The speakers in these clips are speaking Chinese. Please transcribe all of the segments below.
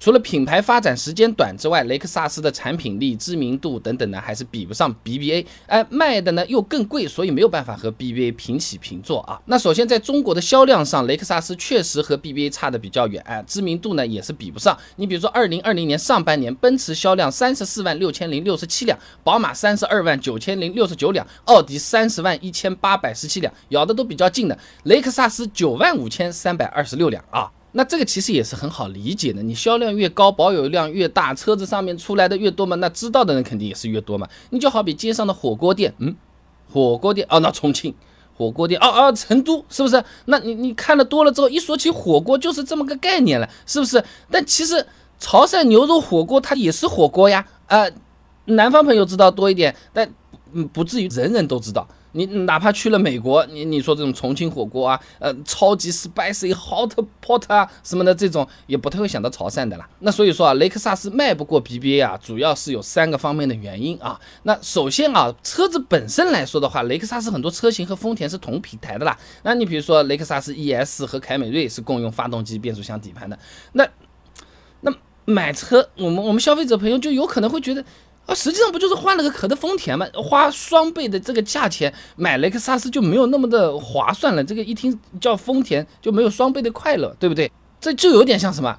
除了品牌发展时间短之外，雷克萨斯的产品力、知名度等等呢，还是比不上 BBA。哎，卖的呢又更贵，所以没有办法和 BBA 平起平坐啊。那首先在中国的销量上，雷克萨斯确实和 BBA 差的比较远，哎，知名度呢也是比不上。你比如说，二零二零年上半年，奔驰销量三十四万六千零六十七辆，宝马三十二万九千零六十九辆，奥迪三十万一千八百十七辆，咬的都比较近的。雷克萨斯九万五千三百二十六辆啊。那这个其实也是很好理解的，你销量越高，保有量越大，车子上面出来的越多嘛，那知道的人肯定也是越多嘛。你就好比街上的火锅店，嗯，火锅店哦，那重庆火锅店，哦哦，成都是不是？那你你看的多了之后，一说起火锅就是这么个概念了，是不是？但其实潮汕牛肉火锅它也是火锅呀，啊，南方朋友知道多一点，但嗯，不至于人人都知道。你哪怕去了美国，你你说这种重庆火锅啊，呃，超级 spicy hot pot 啊什么的这种，也不太会想到潮汕的啦。那所以说啊，雷克萨斯卖不过 BBA 啊，主要是有三个方面的原因啊。那首先啊，车子本身来说的话，雷克萨斯很多车型和丰田是同平台的啦。那你比如说雷克萨斯 ES 和凯美瑞是共用发动机、变速箱、底盘的。那那买车，我们我们消费者朋友就有可能会觉得。啊，实际上不就是换了个壳的丰田吗？花双倍的这个价钱买雷克萨斯就没有那么的划算了。这个一听叫丰田就没有双倍的快乐，对不对？这就有点像什么？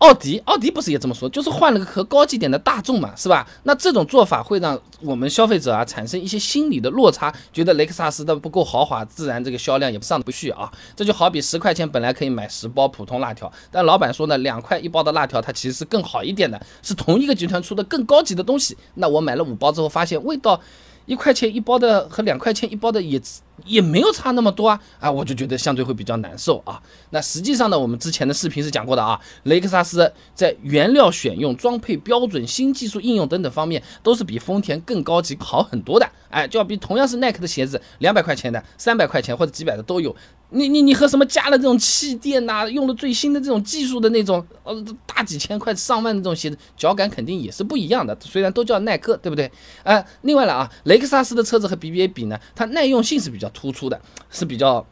奥迪，奥迪不是也这么说，就是换了个壳高级点的大众嘛，是吧？那这种做法会让我们消费者啊产生一些心理的落差，觉得雷克萨斯的不够豪华，自然这个销量也上不去啊。这就好比十块钱本来可以买十包普通辣条，但老板说呢，两块一包的辣条它其实是更好一点的，是同一个集团出的更高级的东西。那我买了五包之后，发现味道。一块钱一包的和两块钱一包的也也没有差那么多啊啊，我就觉得相对会比较难受啊。那实际上呢，我们之前的视频是讲过的啊，雷克萨斯在原料选用、装配标准、新技术应用等等方面，都是比丰田更高级好很多的。哎，就要比同样是耐克的鞋子，两百块钱的、三百块钱或者几百的都有。你你你和什么加了这种气垫呐，用了最新的这种技术的那种，呃，大几千块、上万的这种鞋子，脚感肯定也是不一样的。虽然都叫耐克，对不对？哎，另外了啊，雷克萨斯的车子和 BBA 比呢，它耐用性是比较突出的，是比较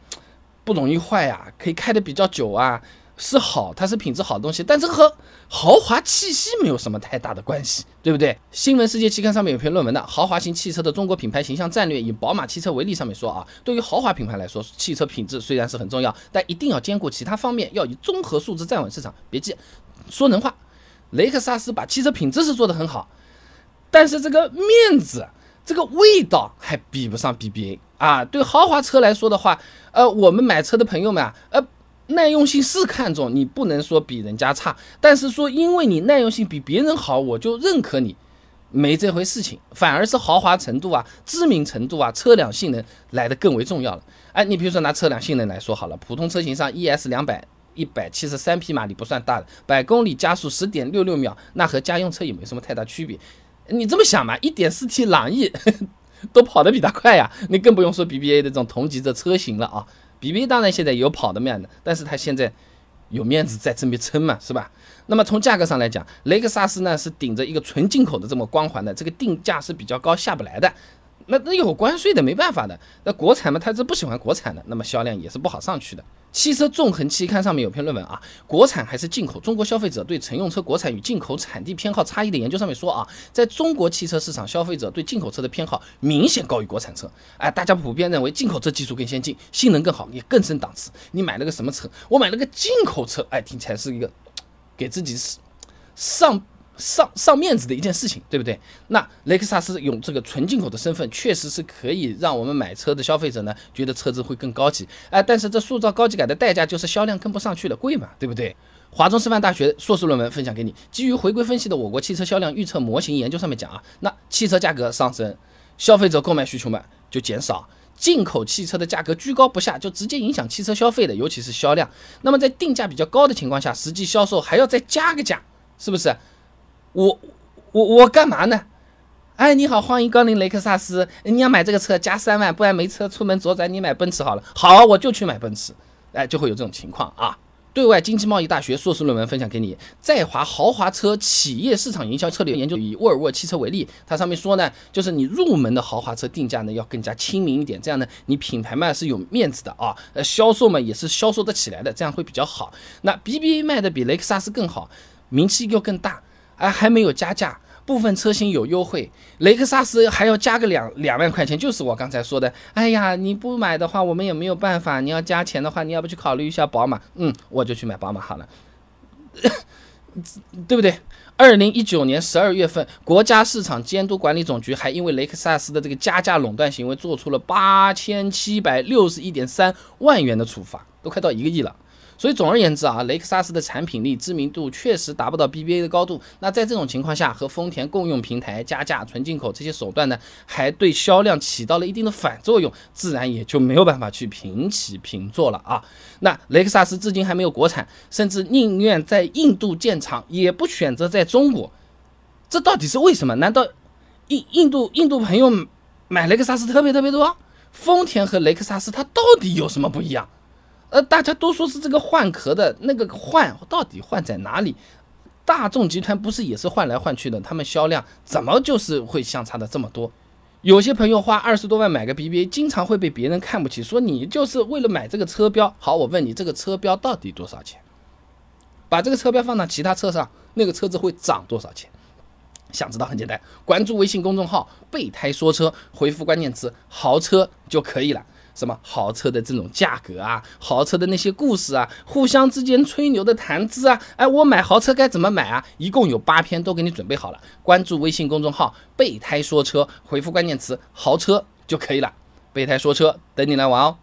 不容易坏呀，可以开的比较久啊。是好，它是品质好的东西，但这和豪华气息没有什么太大的关系，对不对？新闻世界期刊上面有篇论文的《豪华型汽车的中国品牌形象战略》，以宝马汽车为例，上面说啊，对于豪华品牌来说，汽车品质虽然是很重要，但一定要兼顾其他方面，要以综合素质站稳市场。别记，说人话，雷克萨斯把汽车品质是做得很好，但是这个面子、这个味道还比不上 BBA 啊。对豪华车来说的话，呃，我们买车的朋友们啊，呃。耐用性是看重，你不能说比人家差，但是说因为你耐用性比别人好，我就认可你，没这回事情，反而是豪华程度啊、知名程度啊、车辆性能来的更为重要了。哎，你比如说拿车辆性能来说好了，普通车型上 ES 两百一百七十三匹马力不算大的，百公里加速十点六六秒，那和家用车也没什么太大区别。你这么想嘛，一点四 T 朗逸 都跑得比它快呀，你更不用说 BBA 的这种同级的车型了啊。BBA 当然现在有跑的面的，但是它现在有面子在这边撑嘛，是吧？那么从价格上来讲，雷克萨斯呢是顶着一个纯进口的这么光环的，这个定价是比较高，下不来的。那那有关税的没办法的，那国产嘛，他是不喜欢国产的，那么销量也是不好上去的。汽车纵横期刊上面有篇论文啊，国产还是进口？中国消费者对乘用车国产与进口产地偏好差异的研究上面说啊，在中国汽车市场，消费者对进口车的偏好明显高于国产车。哎，大家普遍认为进口车技术更先进，性能更好，也更升档次。你买了个什么车？我买了个进口车，哎，听起来是一个给自己上。上上面子的一件事情，对不对？那雷克萨斯用这个纯进口的身份，确实是可以让我们买车的消费者呢觉得车子会更高级，哎，但是这塑造高级感的代价就是销量跟不上去了，贵嘛，对不对？华中师范大学硕士论文分享给你，基于回归分析的我国汽车销量预测模型研究上面讲啊，那汽车价格上升，消费者购买需求嘛就减少，进口汽车的价格居高不下，就直接影响汽车消费的，尤其是销量。那么在定价比较高的情况下，实际销售还要再加个价，是不是？我我我干嘛呢？哎，你好，欢迎光临雷克萨斯。你要买这个车加三万，不然没车出门左转，你买奔驰好了。好，我就去买奔驰。哎，就会有这种情况啊。对外经济贸易大学硕士论文分享给你，在华豪华车企业市场营销策略研究，以沃尔沃汽车为例，它上面说呢，就是你入门的豪华车定价呢要更加亲民一点，这样呢你品牌嘛是有面子的啊，呃销售嘛也是销售得起来的，这样会比较好。那 BBA 卖的比雷克萨斯更好。名气又更大，哎，还没有加价，部分车型有优惠，雷克萨斯还要加个两两万块钱，就是我刚才说的，哎呀，你不买的话，我们也没有办法，你要加钱的话，你要不去考虑一下宝马？嗯，我就去买宝马好了，对不对？二零一九年十二月份，国家市场监督管理总局还因为雷克萨斯的这个加价垄断行为，做出了八千七百六十一点三万元的处罚，都快到一个亿了。所以总而言之啊，雷克萨斯的产品力、知名度确实达不到 BBA 的高度。那在这种情况下，和丰田共用平台、加价、纯进口这些手段呢，还对销量起到了一定的反作用，自然也就没有办法去平起平坐了啊。那雷克萨斯至今还没有国产，甚至宁愿在印度建厂，也不选择在中国。这到底是为什么？难道印印度印度朋友买雷克萨斯特别特别多？丰田和雷克萨斯它到底有什么不一样？呃，大家都说是这个换壳的那个换，到底换在哪里？大众集团不是也是换来换去的？他们销量怎么就是会相差的这么多？有些朋友花二十多万买个 BBA，经常会被别人看不起，说你就是为了买这个车标。好，我问你，这个车标到底多少钱？把这个车标放到其他车上，那个车子会涨多少钱？想知道很简单，关注微信公众号“备胎说车”，回复关键词“豪车”就可以了。什么豪车的这种价格啊，豪车的那些故事啊，互相之间吹牛的谈资啊，哎，我买豪车该怎么买啊？一共有八篇都给你准备好了，关注微信公众号“备胎说车”，回复关键词“豪车”就可以了。备胎说车，等你来玩哦。